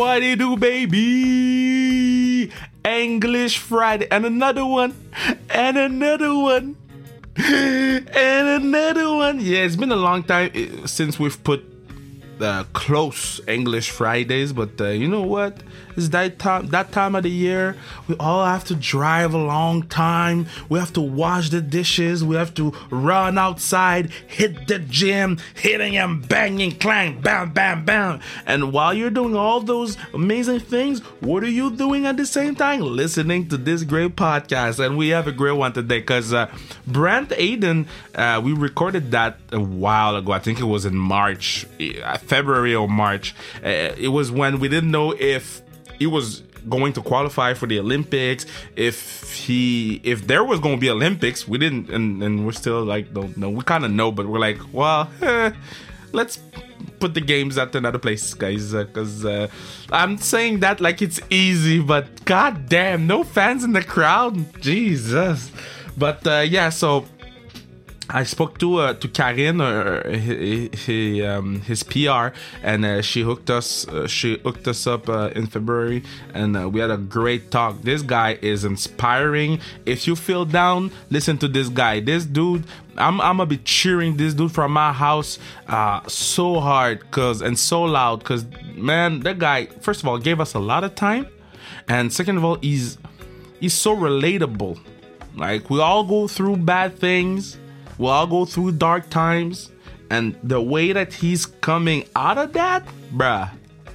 what it do, baby. English Friday. And another one. And another one. And another one. Yeah, it's been a long time eh, since we've put uh, close English Fridays, but uh, you know what? It's that time that time of the year. We all have to drive a long time. We have to wash the dishes. We have to run outside, hit the gym, hitting and banging, clang, bam, bam, bam. And while you're doing all those amazing things, what are you doing at the same time? Listening to this great podcast. And we have a great one today because uh, Brent Hayden, uh, we recorded that a while ago. I think it was in March, uh, February or March. Uh, it was when we didn't know if he was going to qualify for the Olympics. If he if there was going to be Olympics, we didn't, and, and we're still like don't know. We kind of know, but we're like, well, eh, let's put the games at another place, guys. Because uh, uh, I'm saying that like it's easy, but god damn, no fans in the crowd, Jesus. But uh, yeah, so I spoke to uh, to Karine, uh, his, um, his PR, and uh, she hooked us. Uh, she hooked us up uh, in February, and uh, we had a great talk. This guy is inspiring. If you feel down, listen to this guy. This dude, I'm, I'm gonna be cheering this dude from my house so hard, cause and so loud, cause man, that guy. First of all, gave us a lot of time, and second of all, he's he's so relatable. Like we all go through bad things We'll all go through dark times. And the way that he's coming out of that, bruh,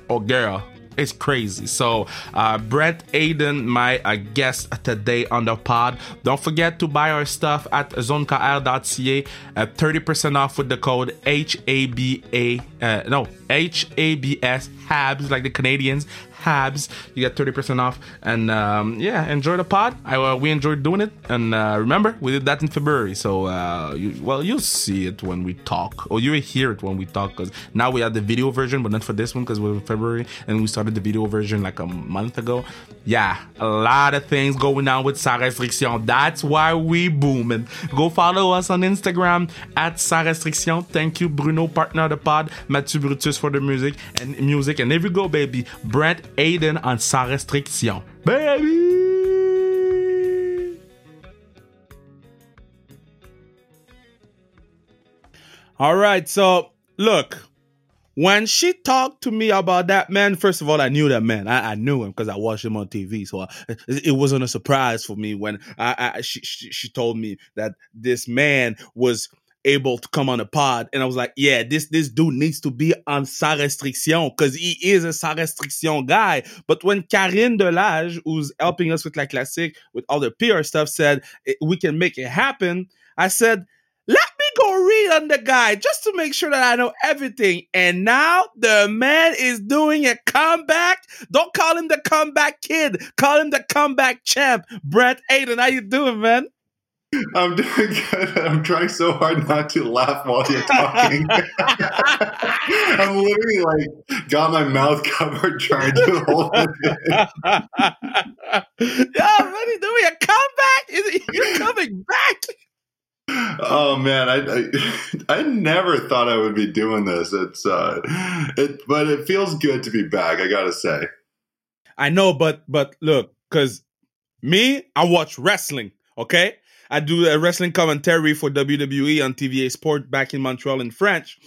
oh girl, it's crazy. So, uh, Brent Hayden, my uh, guest today on the pod. Don't forget to buy our stuff at zonekr.ca at 30% off with the code HABA, uh, no, HABS, HABS, like the Canadians, Habs. You get 30% off. And um, yeah, enjoy the pod. I, uh, we enjoyed doing it. And uh, remember, we did that in February. So, uh, you, well, you'll see it when we talk, or you'll hear it when we talk. Because now we have the video version, but not for this one because we're in February. And we started the video version like a month ago. Yeah, a lot of things going on with Sans Restriction. That's why we booming. Go follow us on Instagram at Sans Restriction. Thank you, Bruno, partner of the pod, Mathieu Brutus for the music and music. And there we go, baby. Brent Hayden on Sans Restriction. Baby! All right, so look, when she talked to me about that man, first of all, I knew that man. I, I knew him because I watched him on TV. So I, it, it, wasn't a surprise for me when I, I she, she, she told me that this man was able to come on the pod. And I was like, yeah, this this dude needs to be on Sans Restriction because he is a Sans Restriction guy. But when Karine Delage, who's helping us with La Classic, with all the PR stuff, said eh, we can make it happen, I said, let me go read on the guy just to make sure that I know everything. And now the man is doing a comeback. Don't call him the comeback kid. Call him the comeback champ. Brent Hayden, how you doing, man? I'm doing good. I'm trying so hard not to laugh while you're talking. I'm literally like got my mouth covered trying to hold it in. Yeah, ready doing a comeback? Is you're coming back? Oh man, I, I, I never thought I would be doing this. It's uh, it but it feels good to be back. I gotta say. I know, but but look, because me, I watch wrestling. Okay, I do a wrestling commentary for WWE on TVA Sport back in Montreal in French.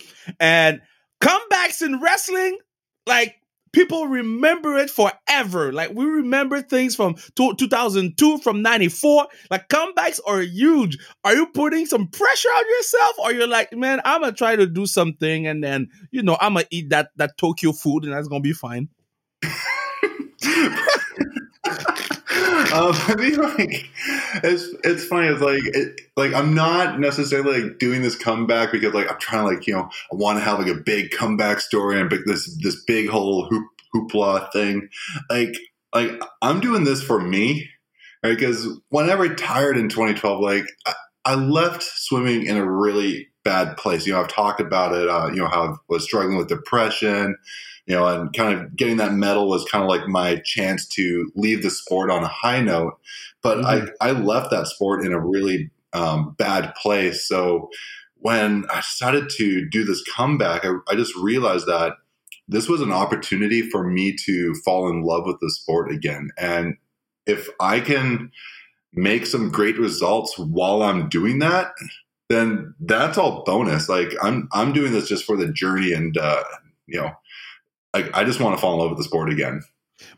And comebacks in wrestling, like people remember it forever. Like we remember things from 2002, from 94. Like comebacks are huge. Are you putting some pressure on yourself or you're like, man, I'm going to try to do something and then, you know, I'm going to eat that, that Tokyo food and that's going to be fine. Um, I mean, like, it's it's funny. It's like it, like I'm not necessarily like doing this comeback because like I'm trying to like you know I want to have like a big comeback story and big this this big whole hoop, hoopla thing. Like like I'm doing this for me, right? Because when I retired in 2012, like I, I left swimming in a really bad place. You know, I've talked about it. Uh, you know, how I was struggling with depression you know, and kind of getting that medal was kind of like my chance to leave the sport on a high note. But mm-hmm. I, I left that sport in a really um, bad place. So when I decided to do this comeback, I, I just realized that this was an opportunity for me to fall in love with the sport again. And if I can make some great results while I'm doing that, then that's all bonus. Like I'm I'm doing this just for the journey and uh, you know, like I just want to fall in love with the sport again.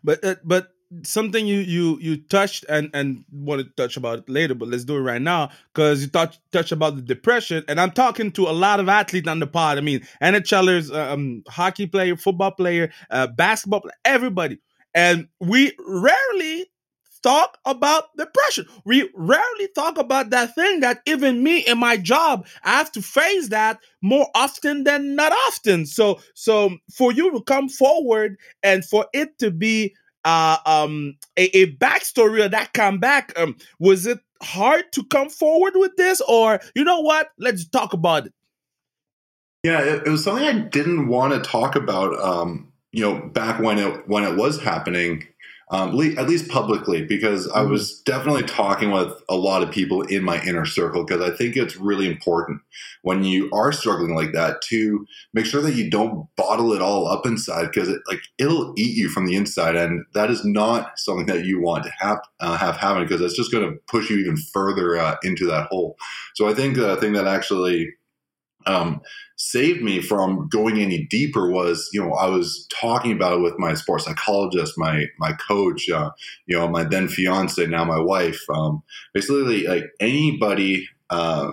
But uh, but something you you you touched and and want to touch about it later, but let's do it right now because you touch touch about the depression, and I'm talking to a lot of athletes on the pod. I mean, NHLers, um, hockey player, football player, uh, basketball, player, everybody, and we rarely talk about depression. We rarely talk about that thing that even me in my job, I have to face that more often than not often. So, so for you to come forward and for it to be uh, um, a, a backstory of that comeback, um, was it hard to come forward with this, or you know what? Let's talk about it. Yeah, it, it was something I didn't want to talk about. Um, you know, back when it when it was happening, um, at least publicly, because I mm-hmm. was definitely talking with a lot of people in my inner circle. Because I think it's really important when you are struggling like that to make sure that you don't bottle it all up inside, because it like it'll eat you from the inside, and that is not something that you want to have uh, have happen because it's just going to push you even further uh, into that hole. So I think the thing that actually um, saved me from going any deeper was, you know, I was talking about it with my sports psychologist, my my coach, uh, you know, my then fiance, now my wife. Um, basically, like anybody uh,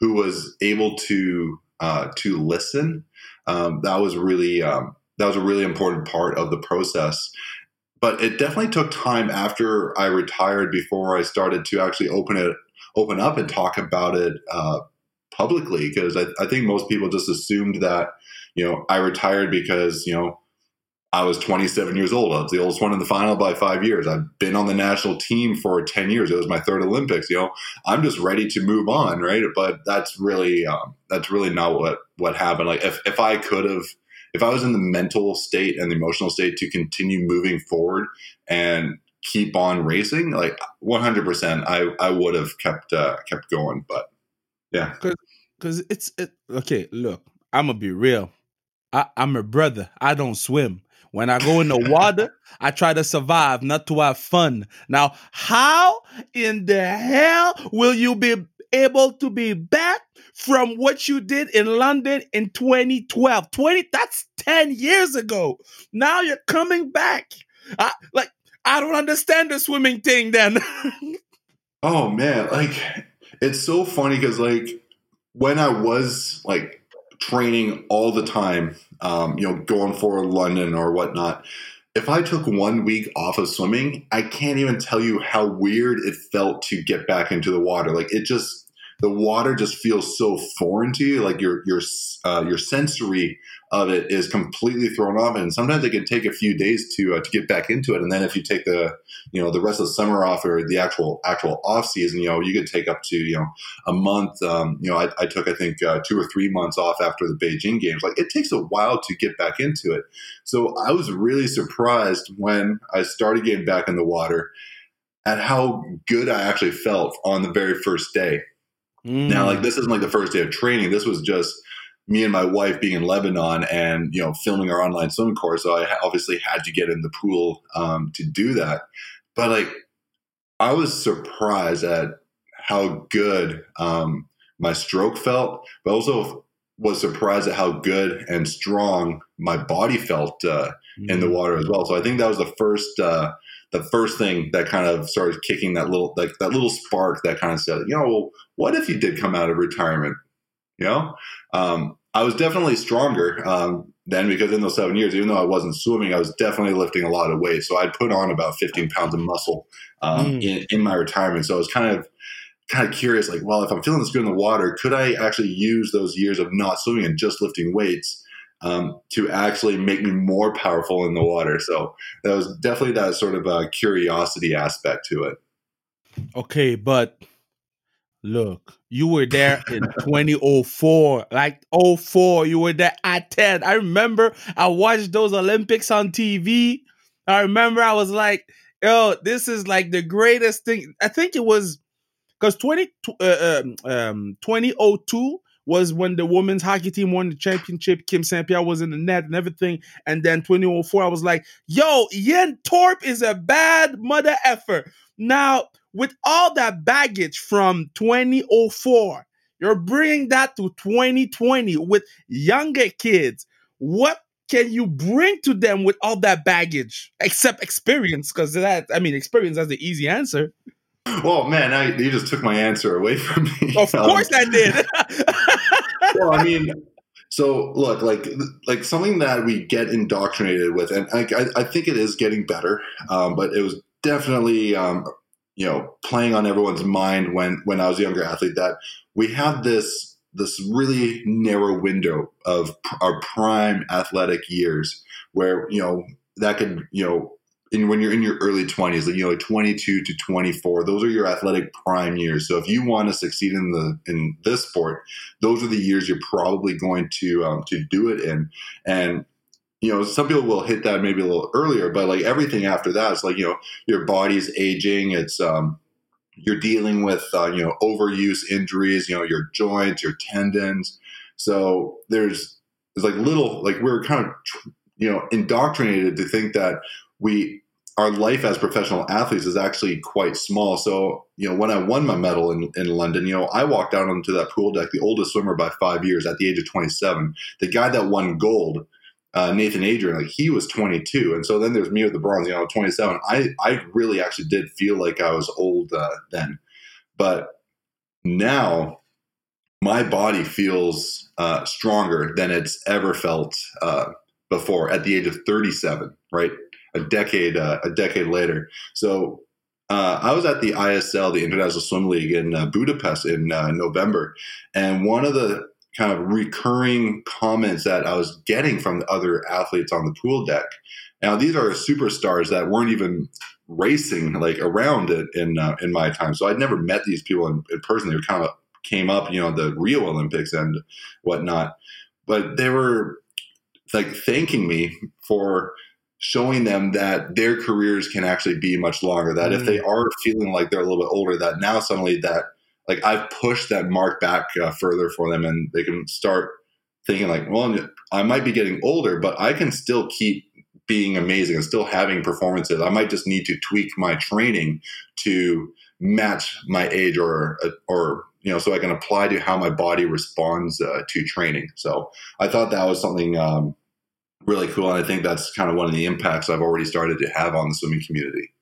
who was able to uh, to listen, um, that was really um, that was a really important part of the process. But it definitely took time after I retired before I started to actually open it open up and talk about it uh, publicly because I, I think most people just assumed that you know I retired because you know I was 27 years old. I was the oldest one in the final by five years. I've been on the national team for 10 years. It was my third Olympics. You know, I'm just ready to move on, right? But that's really um, that's really not what what happened. Like if if I could have. If I was in the mental state and the emotional state to continue moving forward and keep on racing, like 100%, I, I would have kept uh, kept going. But yeah, because it's it, okay. Look, I'm gonna be real. I, I'm a brother. I don't swim. When I go in the water, I try to survive, not to have fun. Now, how in the hell will you be able to be back from what you did in London in 2012? 20 that's 10 years ago. Now you're coming back. I, like I don't understand the swimming thing then. oh man, like it's so funny because like when I was like training all the time, um, you know, going for London or whatnot, if I took one week off of swimming, I can't even tell you how weird it felt to get back into the water. Like it just the water just feels so foreign to you. Like your your uh, your sensory of it is completely thrown off, and sometimes it can take a few days to uh, to get back into it. And then if you take the you know the rest of the summer off or the actual actual off season, you know you could take up to you know a month. Um, you know I, I, took I think uh, two or three months off after the Beijing games. Like it takes a while to get back into it. So I was really surprised when I started getting back in the water at how good I actually felt on the very first day. Mm. Now, like mm. this isn't like the first day of training. This was just me and my wife being in Lebanon and you know filming our online swim course. So I obviously had to get in the pool um, to do that. But like, I was surprised at how good um, my stroke felt, but also was surprised at how good and strong my body felt uh, mm. in the mm. water as well. So I think that was the first. Uh, the first thing that kind of started kicking that little like that little spark that kind of said, you know, well, what if you did come out of retirement? You know, um, I was definitely stronger um, then because in those seven years, even though I wasn't swimming, I was definitely lifting a lot of weight. So I'd put on about 15 pounds of muscle um, mm. in, in my retirement. So I was kind of kind of curious, like, well, if I'm feeling this good in the water, could I actually use those years of not swimming and just lifting weights um, to actually make me more powerful in the water. So that was definitely that sort of a curiosity aspect to it. Okay, but look, you were there in 2004, like 04, you were there at 10. I remember I watched those Olympics on TV. I remember I was like, yo, this is like the greatest thing. I think it was because 20, uh, um, um, 2002 was when the women's hockey team won the championship. Kim St. Was in the net and everything. And then 2004, I was like, yo, Ian Thorpe is a bad mother effer. Now, with all that baggage from 2004, you're bringing that to 2020 with younger kids. What can you bring to them with all that baggage except experience? Because that, I mean, experience that's the easy answer. Well, man, I, you just took my answer away from me. Of um, course, I did. well, I mean, so look, like, like something that we get indoctrinated with, and I, I think it is getting better, um, but it was definitely, um, you know, playing on everyone's mind when when I was a younger athlete that we have this this really narrow window of our prime athletic years where you know that could you know in when you're in your early 20s like you know like 22 to 24 those are your athletic prime years. So if you want to succeed in the in this sport those are the years you're probably going to um, to do it in. And you know some people will hit that maybe a little earlier but like everything after that it's like you know your body's aging it's um you're dealing with uh, you know overuse injuries you know your joints your tendons. So there's there's like little like we're kind of you know indoctrinated to think that we our life as professional athletes is actually quite small so you know when i won my medal in, in london you know i walked out onto that pool deck the oldest swimmer by five years at the age of 27 the guy that won gold uh, Nathan Adrian, like he was 22, and so then there's me with the bronze, you know, 27. I I really actually did feel like I was old uh, then, but now my body feels uh, stronger than it's ever felt uh, before at the age of 37. Right, a decade uh, a decade later. So uh, I was at the ISL, the International Swim League in uh, Budapest in uh, November, and one of the kind of recurring comments that I was getting from the other athletes on the pool deck. Now these are superstars that weren't even racing like around it in uh, in my time, so I'd never met these people in, in person. They kind of came up, you know, the Rio Olympics and whatnot, but they were like thanking me for showing them that their careers can actually be much longer. That mm. if they are feeling like they're a little bit older, that now suddenly that like I've pushed that mark back uh, further for them, and they can start thinking like, well, I might be getting older, but I can still keep being amazing and still having performances. I might just need to tweak my training to match my age or or you know so I can apply to how my body responds uh, to training. So I thought that was something um, really cool, and I think that's kind of one of the impacts I've already started to have on the swimming community.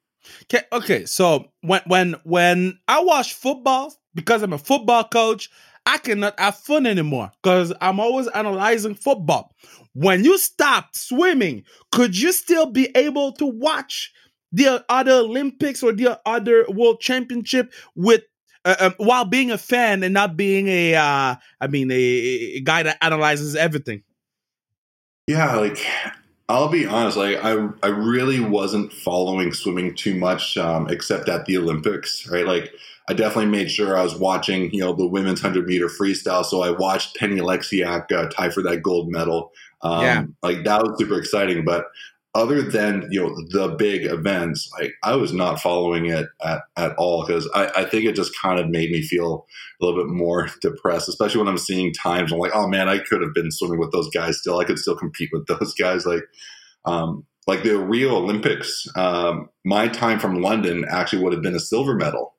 Okay, okay. So when when when I watch football, because I'm a football coach, I cannot have fun anymore because I'm always analyzing football. When you stopped swimming, could you still be able to watch the other Olympics or the other World Championship with uh, um, while being a fan and not being a, uh, I mean, a, a guy that analyzes everything? Yeah, like I'll be honest, like I I really wasn't following swimming too much, um, except at the Olympics, right? Like I definitely made sure I was watching, you know, the women's hundred meter freestyle. So I watched Penny Oleksiak uh, tie for that gold medal. Um, yeah. Like that was super exciting. But other than you know the big events, like I was not following it at, at all because I, I think it just kind of made me feel a little bit more depressed, especially when I'm seeing times. I'm like, oh man, I could have been swimming with those guys still. I could still compete with those guys. Like, um, like the Rio Olympics, um, my time from London actually would have been a silver medal.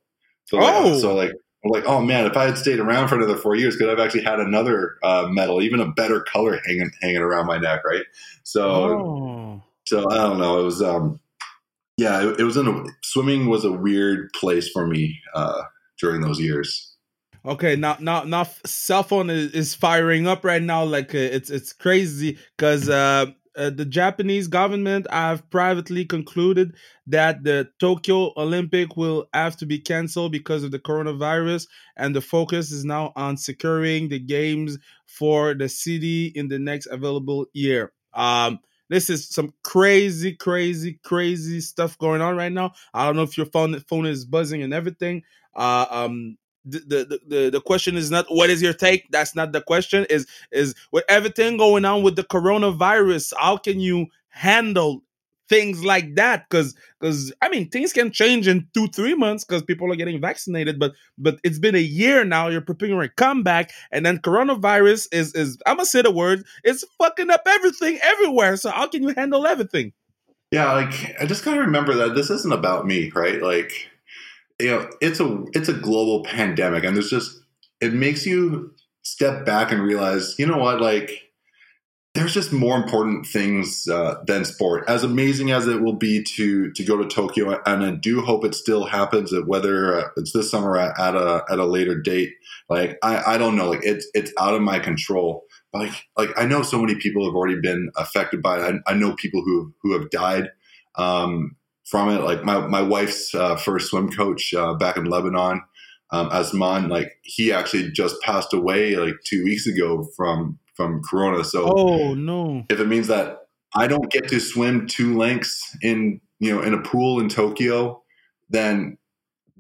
So, like, oh. so like I'm like, oh man, if I had stayed around for another four years, could I've actually had another uh, medal, even a better color hanging hanging around my neck, right? So, oh. So I don't know. It was, um, yeah, it, it, was in a swimming was a weird place for me uh, during those years. Okay, now now now cell phone is, is firing up right now. Like uh, it's it's crazy because uh, uh, the Japanese government have privately concluded that the Tokyo Olympic will have to be canceled because of the coronavirus, and the focus is now on securing the games for the city in the next available year. Um, this is some crazy, crazy, crazy stuff going on right now. I don't know if your phone phone is buzzing and everything. Uh, um, the, the, the, question is not what is your take that's not the question is is with everything going on with the coronavirus how can you handle things like that because because i mean things can change in two three months because people are getting vaccinated but but it's been a year now you're preparing a comeback and then coronavirus is is i'm gonna say the word it's fucking up everything everywhere so how can you handle everything? Yeah like i just gotta remember that this isn't about me right? Like you know it's a it's a global pandemic and there's just it makes you step back and realize you know what like there's just more important things uh, than sport. As amazing as it will be to to go to Tokyo, and I do hope it still happens. Whether uh, it's this summer at, a at a later date, like I, I don't know, like it's it's out of my control. Like like I know so many people have already been affected by it. I, I know people who who have died um, from it. Like my my wife's uh, first swim coach uh, back in Lebanon. Um, Asman, like he actually just passed away like two weeks ago from from Corona. So, oh no, if it means that I don't get to swim two lengths in you know in a pool in Tokyo, then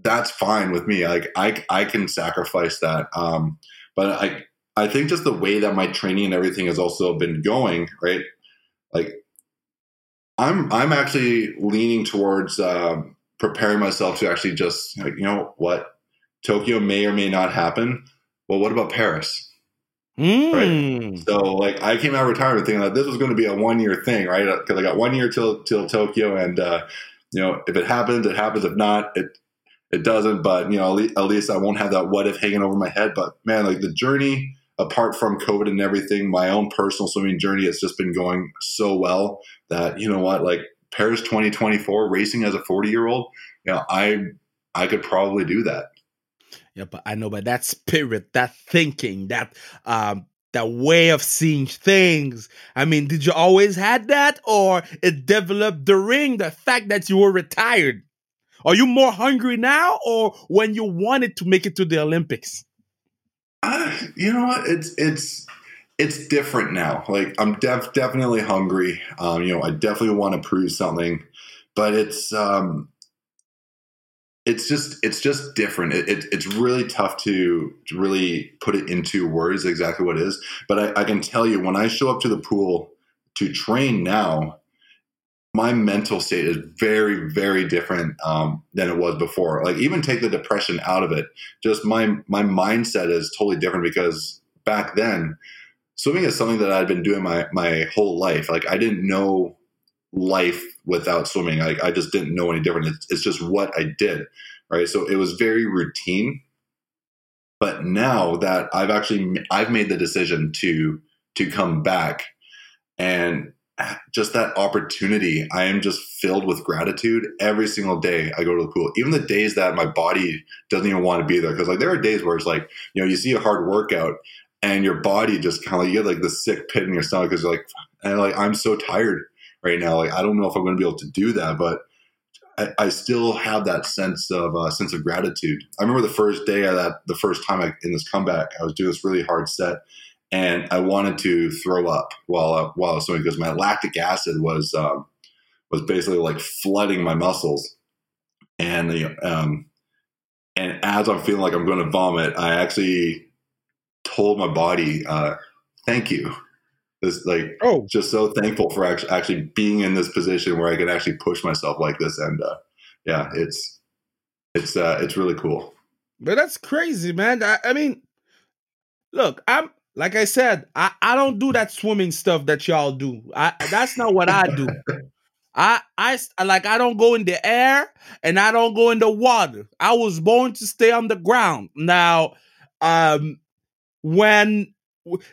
that's fine with me. Like I I can sacrifice that. Um, but I I think just the way that my training and everything has also been going, right? Like I'm I'm actually leaning towards uh, preparing myself to actually just like you know what Tokyo may or may not happen. Well, what about Paris? Mm. Right. So like I came out of retirement thinking that this was going to be a one year thing, right? Because I got one year till till Tokyo, and uh, you know if it happens, it happens. If not, it it doesn't. But you know at least, at least I won't have that what if hanging over my head. But man, like the journey apart from COVID and everything, my own personal swimming journey has just been going so well that you know what, like Paris 2024 racing as a 40 year old, you know, I I could probably do that. Yeah, but I know, but that spirit, that thinking, that um, that way of seeing things. I mean, did you always had that, or it developed during the fact that you were retired? Are you more hungry now, or when you wanted to make it to the Olympics? Uh, you know what? It's it's it's different now. Like I'm def- definitely hungry. Um, you know, I definitely want to prove something, but it's um, it's just it's just different. It, it, it's really tough to, to really put it into words exactly what it is. But I, I can tell you when I show up to the pool to train now, my mental state is very very different um, than it was before. Like even take the depression out of it, just my my mindset is totally different because back then swimming is something that I'd been doing my my whole life. Like I didn't know life without swimming. I, I just didn't know any different. It's, it's just what I did, right? So it was very routine. But now that I've actually I've made the decision to to come back, and just that opportunity, I am just filled with gratitude every single day I go to the pool. Even the days that my body doesn't even want to be there, because like there are days where it's like you know you see a hard workout and your body just kind of like, you get like the sick pit in your stomach because you're like and like I'm so tired right now. Like I don't know if I'm going to be able to do that, but I, I still have that sense of uh, sense of gratitude. I remember the first day of that, the first time I, in this comeback, I was doing this really hard set, and I wanted to throw up while uh, while I was swimming because my lactic acid was um, was basically like flooding my muscles, and the um, and as I'm feeling like I'm going to vomit, I actually told my body, uh, "Thank you." This like oh. just so thankful for actually, actually being in this position where I can actually push myself like this and uh, yeah it's it's uh it's really cool. But that's crazy man. I, I mean look I'm like I said I I don't do that swimming stuff that y'all do. I that's not what I do. I I like I don't go in the air and I don't go in the water. I was born to stay on the ground. Now um when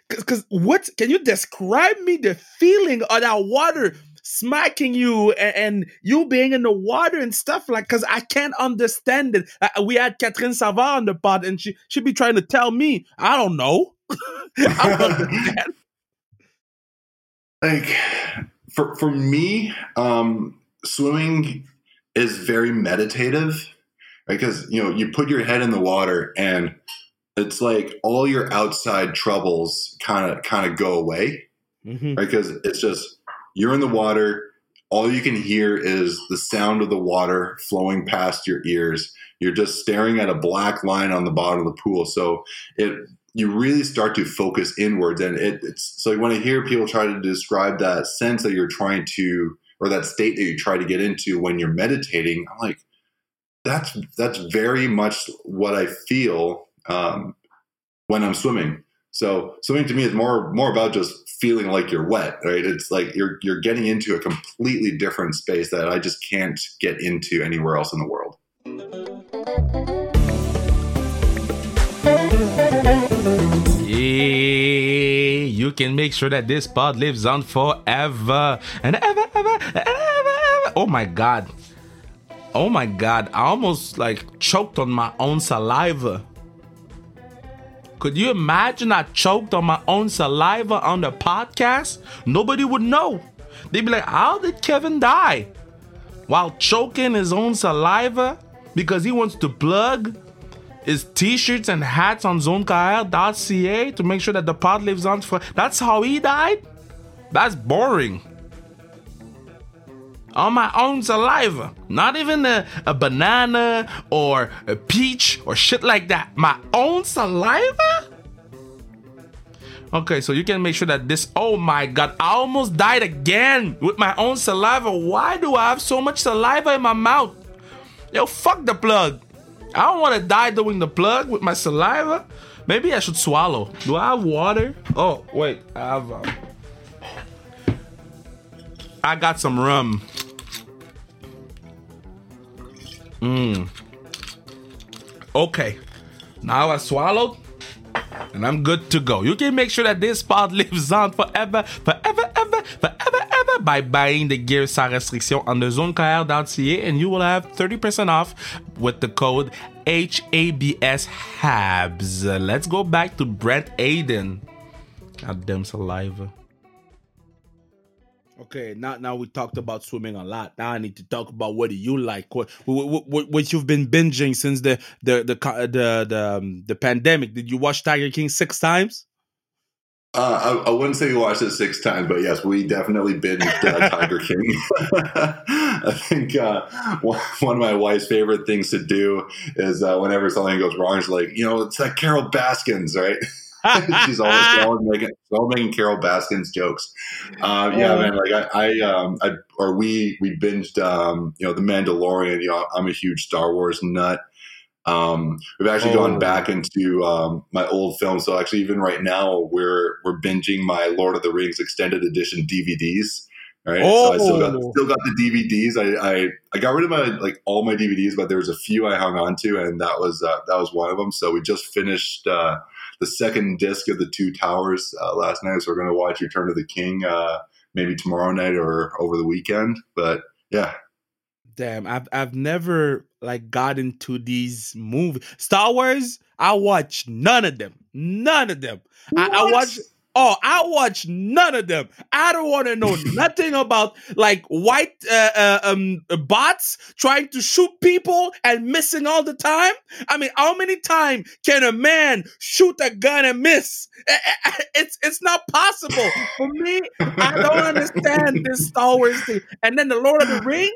because what can you describe me the feeling of that water smacking you and, and you being in the water and stuff like because i can't understand it. Uh, we had katerine savard on the pod and she she'd be trying to tell me i don't know. I don't like for for me um swimming is very meditative because you know you put your head in the water and it's like all your outside troubles kind of kind of go away, mm-hmm. right? Because it's just you're in the water. All you can hear is the sound of the water flowing past your ears. You're just staring at a black line on the bottom of the pool. So it you really start to focus inwards, and it, it's so when I hear people try to describe that sense that you're trying to or that state that you try to get into when you're meditating, I'm like, that's that's very much what I feel um, when I'm swimming. So swimming to me is more more about just feeling like you're wet, right? It's like you're you're getting into a completely different space that I just can't get into anywhere else in the world. Yeah, you can make sure that this pod lives on forever and ever, ever, ever, ever. Oh my god. Oh my god. I almost like choked on my own saliva. Could you imagine I choked on my own saliva on the podcast? Nobody would know. They'd be like, How did Kevin die? While choking his own saliva because he wants to plug his t-shirts and hats on zonekr.ca to make sure that the pod lives on for that's how he died that's boring on my own saliva not even a, a banana or a peach or shit like that my own saliva okay so you can make sure that this oh my god i almost died again with my own saliva why do i have so much saliva in my mouth yo fuck the plug I don't want to die doing the plug with my saliva. Maybe I should swallow. Do I have water? Oh, wait. I have. Um, I got some rum. Mmm. Okay. Now I swallowed. And I'm good to go. You can make sure that this pod lives on forever, forever, ever, forever, ever by buying the gear sans restriction on the zonekr.ca and you will have 30% off with the code HABS HABS. Let's go back to Brent Hayden. Goddamn saliva. Okay, now now we talked about swimming a lot. Now I need to talk about what do you like, what what, what, what you've been binging since the the the the the, um, the pandemic. Did you watch Tiger King six times? Uh, I, I, wouldn't say we watched it six times, but yes, we definitely binged uh, Tiger King. I think uh, one of my wife's favorite things to do is uh, whenever something goes wrong, she's like, you know, it's like Carole Baskins, right? she's always, always making, always making Carole Baskins jokes. Uh, yeah, man. Like I, I, um, I, or we, we binged, um, you know, The Mandalorian. You know, I'm a huge Star Wars nut. Um, we've actually oh. gone back into um, my old films. So actually, even right now, we're we're binging my Lord of the Rings extended edition DVDs. Right, oh. so I still got oh. still got the DVDs. I, I, I got rid of my like all my DVDs, but there was a few I hung on to, and that was uh, that was one of them. So we just finished uh, the second disc of the Two Towers uh, last night. So we're going to watch Return of the King uh, maybe tomorrow night or over the weekend. But yeah, damn, I've I've never like got into these movies. Star Wars, I watch none of them. None of them. I, I watch Oh, I watch none of them. I don't want to know nothing about like white uh, uh, um, bots trying to shoot people and missing all the time. I mean, how many times can a man shoot a gun and miss? It's it's not possible for me. I don't understand this Star Wars thing. And then the Lord of the Ring,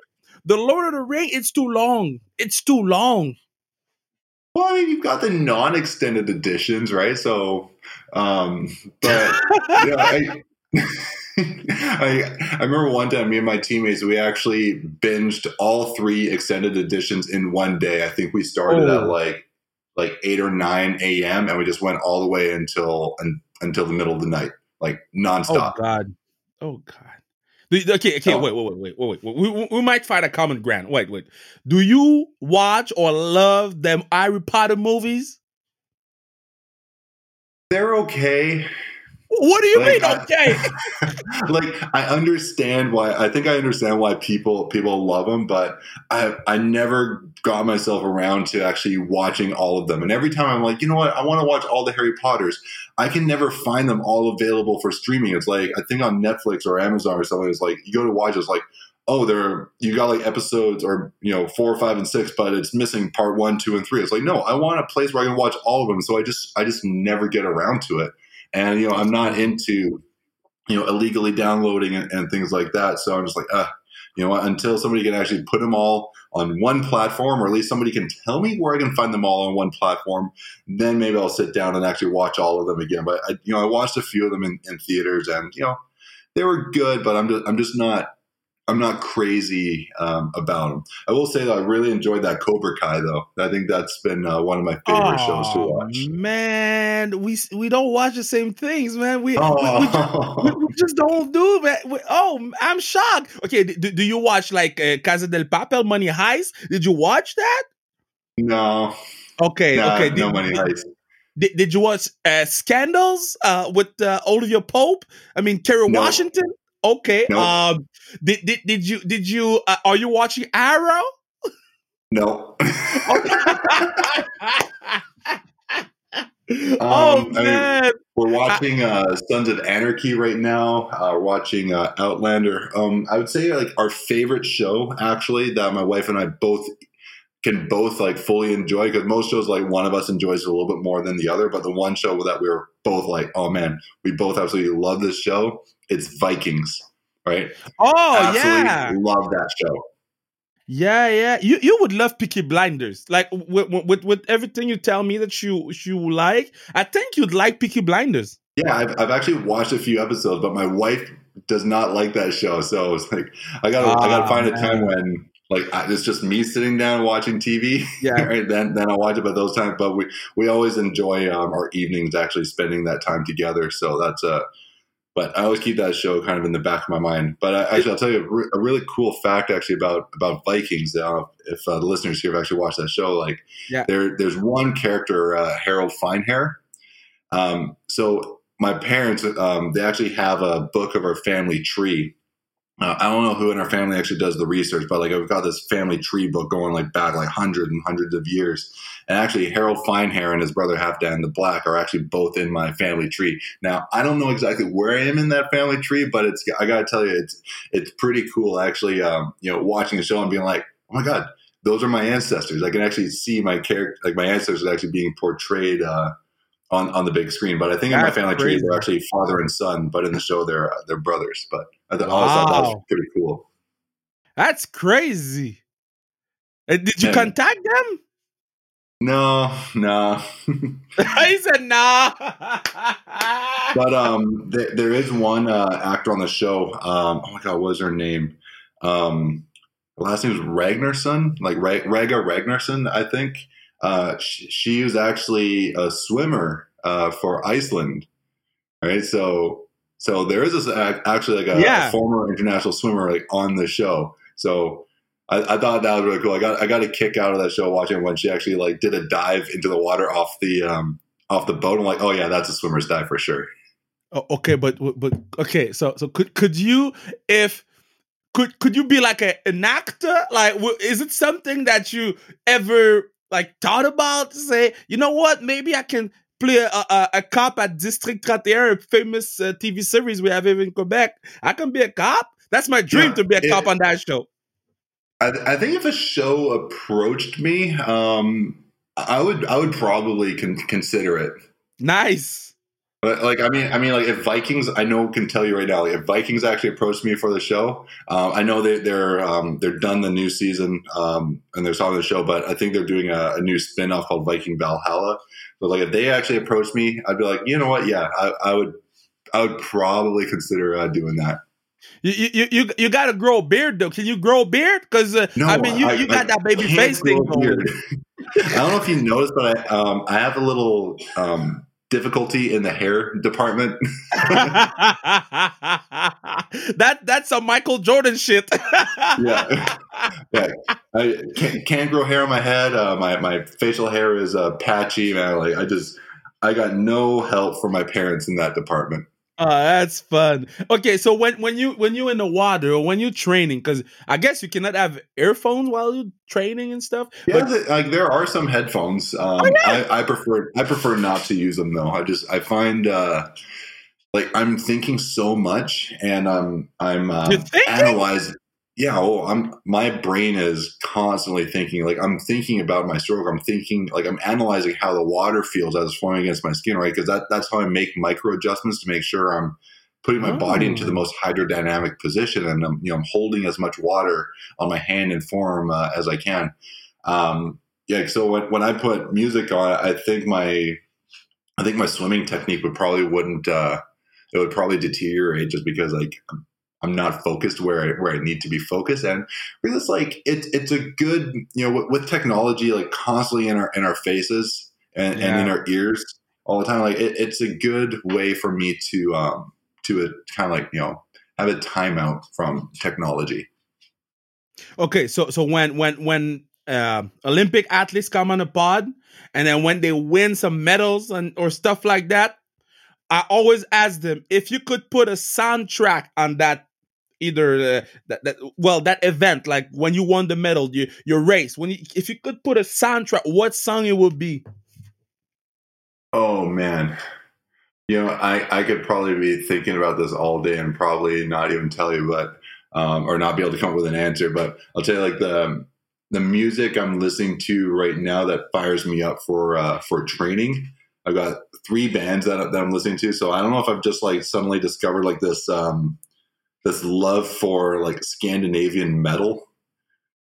the Lord of the Ring, it's too long. It's too long. Well, I mean, you've got the non-extended editions, right? So, um, but yeah, I, I, I remember one time me and my teammates we actually binged all three extended editions in one day. I think we started oh. at like like eight or nine a.m. and we just went all the way until until the middle of the night, like nonstop. Oh God! Oh God! Okay, okay, oh. wait, wait, wait, wait, wait, We, we, we might find a common ground. Wait, wait. Do you watch or love them Harry Potter movies? They're okay. What do you like, mean, okay? like I understand why. I think I understand why people people love them, but I I never got myself around to actually watching all of them. And every time I'm like, you know what, I want to watch all the Harry Potters. I can never find them all available for streaming. It's like I think on Netflix or Amazon or something. It's like you go to watch, it's like oh, there you got like episodes or you know four, or five, and six, but it's missing part one, two, and three. It's like no, I want a place where I can watch all of them. So I just I just never get around to it. And you know, I'm not into you know illegally downloading and, and things like that. So I'm just like, you know, until somebody can actually put them all on one platform, or at least somebody can tell me where I can find them all on one platform, then maybe I'll sit down and actually watch all of them again. But I, you know, I watched a few of them in, in theaters, and you know, they were good, but I'm just I'm just not I'm not crazy um, about them. I will say that I really enjoyed that Cobra Kai though. I think that's been uh, one of my favorite shows to watch. Man, we we don't watch the same things, man. We Oh. we, we, we just don't do. We- oh, I'm shocked. Okay, do, do you watch like uh, Casa del Papel, Money Heist? Did you watch that? no, Okay, nah, okay. no Did, money did, heist. did, did you watch uh, Scandals uh, with uh, Olivia Pope? I mean, Kerry No. Washington. Okay. Nope. Um. Did did did you did you uh, are you watching Arrow? No. oh Um, I mean, man. We're watching uh, Sons of Anarchy right now. Uh, we're watching uh, Outlander. Um, I would say like our favorite show actually that my wife and I both can both like fully enjoy because most shows like one of us enjoys a little bit more than the other. But the one show that we were both like, oh man, we both absolutely love this show. It's Vikings, right? oh absolutely yeah. love that show. Yeah, yeah. You you would love Peaky Blinders. Like with, with with everything you tell me that you you like, I think you'd like Peaky Blinders. Yeah, I've, I've actually watched a few episodes, but my wife does not like that show. So it's like I gotta I gotta Ah, find a time when like I, it's just me sitting down watching TV. Yeah. right. Then then I'll watch it. But those times, but we we always enjoy um, our evenings actually spending that time together. So that's uh But I always keep that show kind of in the back of my mind. But uh, actually, I'll tell you a, re- a really cool fact actually about about Vikings. Uh, if uh, the listeners here have actually watched that show, like Yeah. there there's one character, uh, Harald Finehair. Um, so my parents, um, they actually have a book of our family tree. Uh, I don't know who in our family actually does the research, but like I've got this family tree book going like back like hundreds and hundreds of years. And actually, Harald Finehair and his brother Halfdan the Black are actually both in my family tree. Now, I don't know exactly where I am in that family tree, but it's I gotta tell you, it's it's pretty cool actually. Um, you know, watching the show and being like, oh my god, those are my ancestors. I can actually see my character, like my ancestors, actually being portrayed uh, on on the big screen. But I think in my That's family tree, they're actually father and son, but in the show, they're uh, they're brothers. But I always thought that was pretty cool. That's crazy. Uh, Did you Yeah. contact them? No, no. I said, nah. but um, th- there is one uh, actor on the show. Um, oh my god, what was her name? Um, last name is Ragnarsson, like Ra- Rega Ragnarsson, I think. Uh, she, she was actually a swimmer uh, for Iceland, right? So, so there is this actually like a, Yeah. a former international swimmer like on the show. So. I, I thought that was really cool. I got I got a kick out of that show watching when she actually like did a dive into the water off the um off the boat. I'm like, oh yeah, that's a swimmer's dive for sure. Oh, okay, but but okay. So so could could you if could could you be like a, an actor? Like, is it something that you ever like thought about to say, you know what, maybe I can play a, a, a cop at District 31, a famous uh, TV series we have here in Quebec. I can be a cop. That's my dream Yeah, to be a it- cop on that show. I, I think if a show approached me, um, I would I would probably con- consider it. Nice. But like I mean I mean like if Vikings I know can tell you right now like if Vikings actually approached me for the show um, I know they, they're um, they're done the new season um, and they're starting the show but I think they're doing a, a new spin off called Viking Valhalla but like if they actually approached me I'd be like you know what yeah I, I would I would probably consider uh, doing that You, you you you got to grow a beard though. Can you grow a beard? Because uh, No, I mean, you, I- you got I that baby face thing grow a going. beard. I don't know if you noticed, but I, um, I have a little um, difficulty in the hair department. that that's a Michael Jordan shit. Yeah. yeah, I can't, can't grow hair on my head. Uh, my my facial hair is uh, patchy, man. Like I just, I got no help from my parents in that department. Oh, that's fun. Okay, so when when you when you in the water or when you training, because I guess you cannot have earphones while you're training and stuff. Yeah, But- the, like there are some headphones. Um, I, I prefer I prefer not to use them though. I just I find uh, like I'm thinking so much, and I'm You're thinking? analyzing. Yeah, oh, I'm my brain is constantly thinking. Like I'm thinking about my stroke. I'm thinking like I'm analyzing how the water feels as it's flowing against my skin, right? Because that that's how I make micro adjustments to make sure I'm putting my body into the Oh. most hydrodynamic position, and I'm you know I'm holding as much water on my hand and form uh, as I can. Um, yeah, so when, when I put music on, I think my I think my swimming technique would probably wouldn't uh, it would probably deteriorate just because like I'm not focused where I, where I need to be focused. And really, it's like it's it's a good you know with, with, technology like constantly in our in our faces and, yeah. and in our ears all the time. Like it, it's a good way for me to um to a, kind of like you know have a timeout from technology. Okay, so so when when when uh, Olympic athletes come on a pod, and then when they win some medals and or stuff like that, I always ask them if you could put a soundtrack on that either uh, that, that well that event like when you won the medal your your race when you, if you could put a soundtrack what song it would be? Oh man. You know i i could probably be thinking about this all day and probably not even tell you but um or not be able to come up with an answer but i'll tell you like the the music i'm listening to right now that fires me up for uh for training i've got three bands that, that i'm listening to so i don't know if i've just like suddenly discovered like this um this love for like Scandinavian metal.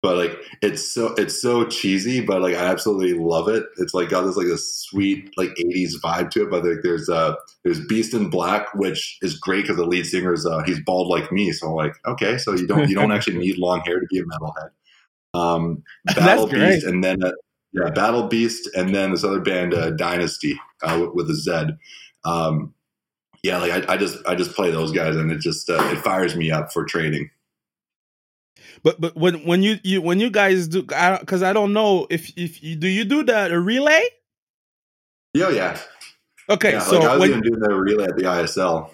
But like it's so it's so cheesy, but like I absolutely love it. It's like got this like a sweet like '80s vibe to it. But like there's uh there's Beast in Black, which is great because the lead singer is uh, he's bald like me. So I'm like okay, so you don't you don't actually need long hair to be a metalhead. Um, Battle Beast, and then uh, yeah, Battle Beast, and then this other band, uh, Dynazty, uh, with, with, a Z. Um, yeah, like I, I, just I just play those guys, and it just uh, it fires me up for training. But but when when you, you when you guys do because I, I, don't know if if you do you do the relay? Yeah, yeah. Okay, yeah, so like I was when, even doing the relay at the ISL.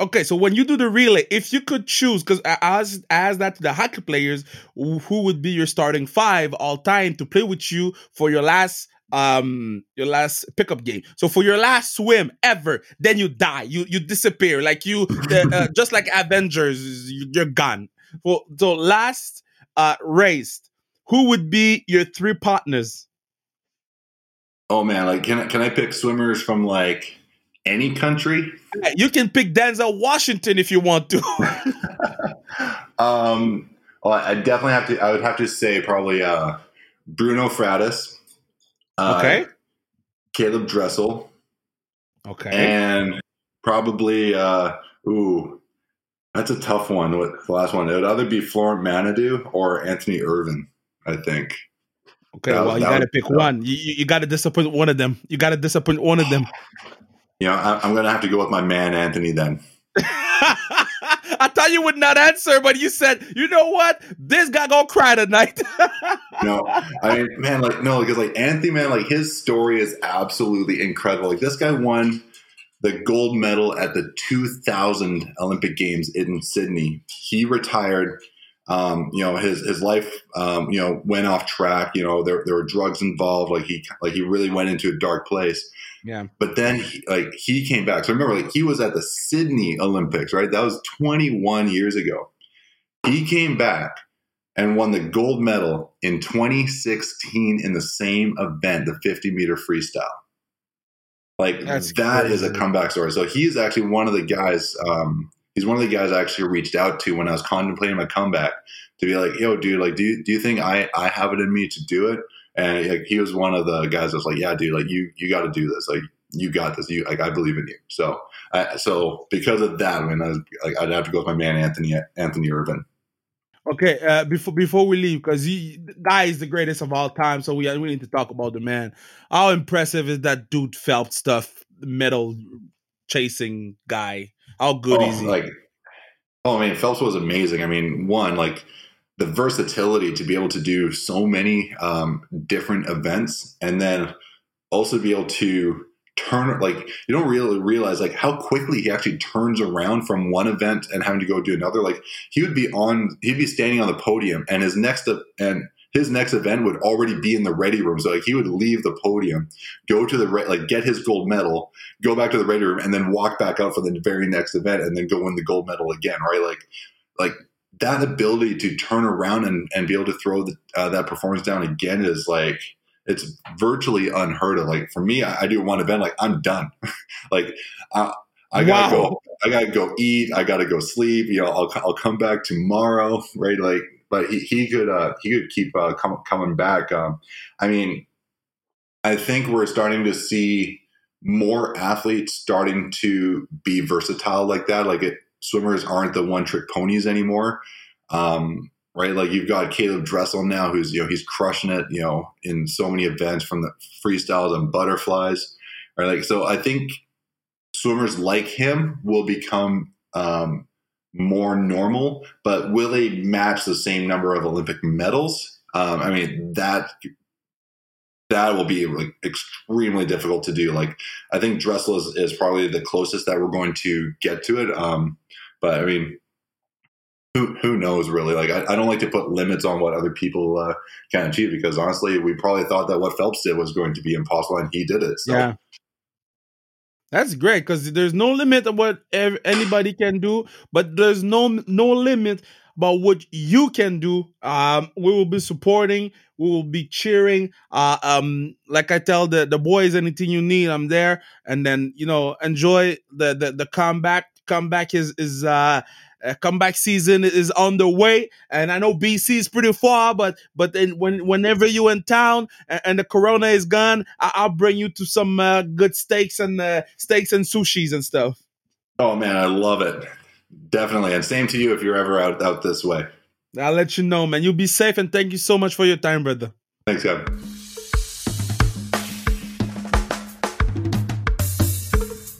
Okay, so when you do the relay, if you could choose, because as as that to the hockey players, who would be your starting five all time to play with you for your last um your last pickup game. So for your last swim ever then you die. You you disappear. Like you uh, just like avengers you're gone. For so last uh race who would be your three partners? Oh man like can I, can I pick swimmers from like any country? You can pick denzel washington if you want to. Um well i definitely have to i would have to say probably uh bruno fratus uh, okay. Caleb Dressel. Okay. And probably, uh, ooh, that's a tough one. What the last one? It would either be Florent Manaudou or Anthony Ervin, I think. Okay, that, well, you got to pick one. You, you got to disappoint one of them. You got to disappoint one of them. You know, I, I'm going to have to go with my man, Anthony, then. I thought you would not answer, but you said, you know what? This guy gonna cry tonight. no, I mean, man, like no, because like Anthony, man, like his story is absolutely incredible. Like this guy won the gold medal at the 2000 Olympic Games in Sydney. He retired. Um, you know, his his life, um, you know, went off track. You know, there there were drugs involved. Like he like he really went into a dark place. Yeah. But then, he, like, he came back. So remember, like, he was at the Sydney Olympics, right? That was 21 years ago. He came back and won the gold medal in 2016 in the same event, the 50 meter freestyle. Like That's that crazy. is a comeback story. So he's actually one of the guys. Um, he's one of the guys I actually reached out to when I was contemplating my comeback to be like, "Yo, dude, like, do you, do you think I I have it in me to do it?" And like he was one of the guys that was like, yeah, dude, like you you got to do this. Like you got this. You like I believe in you. So I, so because of that, I mean, I was, like I'd have to go with my man Anthony Anthony Ervin. Okay, uh, before before we leave, because guy is the greatest of all time, so we we need to talk about the man. How impressive is that dude Phelps stuff, medal chasing guy? How good oh, is he? Like, oh, I mean, Phelps was amazing. I mean, one like the versatility to be able to do so many um, different events and then also be able to turn like you don't really realize like how quickly he actually turns around from one event and having to go do another like he would be on he'd be standing on the podium and his next and his next event would already be in the ready room so like he would leave the podium go to the like get his gold medal go back to the ready room and then walk back out for the very next event and then go win the gold medal again right like like that ability to turn around and, and be able to throw the, uh, that performance down again is like it's virtually unheard of. Like for me, I, I do one event, like I'm done. like I, I gotta wow. go. I gotta go eat. I gotta go sleep. You know, I'll I'll come back tomorrow, right? Like, but he, he could uh, he could keep uh, com- coming back. Um, I mean, I think we're starting to see more athletes starting to be versatile like that. Like it, swimmers aren't the one trick ponies anymore. Um, right? Like you've got Caleb Dressel now, who's you know he's crushing it, you know, in so many events from the freestyles and butterflies, right? Like so, I think swimmers like him will become um, more normal, but will they match the same number of Olympic medals? Um, I mean that that will be like extremely difficult to do. Like I think Dressel is, is probably the closest that we're going to get to it. Um, but I mean, who who knows really? Like I, I don't like to put limits on what other people uh, can achieve because honestly, we probably thought that what Phelps did was going to be impossible, and he did it. So. Yeah. That's great because there's no limit of what anybody can do, but there's no no limit about what you can do. Um, we will be supporting, we will be cheering. Uh, um, like I tell the the boys, anything you need, I'm there. And then you know, enjoy the the, the comeback. Comeback is is uh uh, comeback season is on the way, and I know BC is pretty far, but but then when whenever you in town and, and the Corona is gone, I, will bring you to some uh, good steaks and uh, steaks and sushis and stuff. Oh man, I love it. Definitely, and same to you if you're ever out out this way. I'll let you know, man. You'll be safe, and thank you so much for your time, brother. Thanks, Kevin.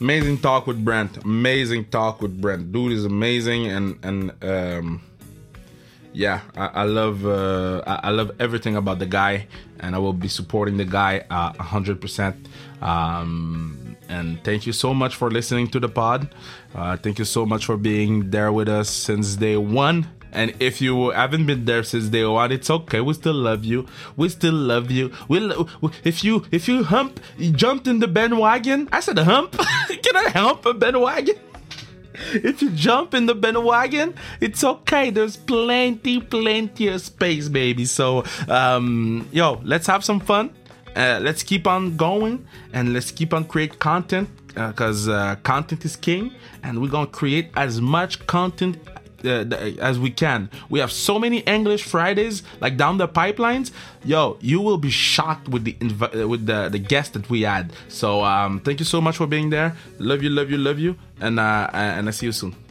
Amazing talk with Brent. Amazing talk with Brent. Dude is amazing, and and um, yeah, I, I love uh, I, I, love everything about the guy, and I will be supporting the guy uh, a hundred percent. Um, and thank you so much for listening to the pod. Uh, thank you so much for being there with us since day one. And if you haven't been there since day one, it's okay. We still love you. We still love you. We if you if you hump, you jumped in the bandwagon. I said hump. Can I hump a bandwagon? If you jump in the bandwagon, it's okay. There's plenty, plenty of space, baby. So, um, yo, let's have some fun. Uh, let's keep on going and let's keep on create content because uh, uh, content is king and we're gonna create as much content uh, as we can. We have so many English Fridays like down the pipelines. Yo, you will be shocked with the inv- uh, with the the guests that we had. So um, thank you so much for being there. Love you, love you, love you, and uh, and I see you soon.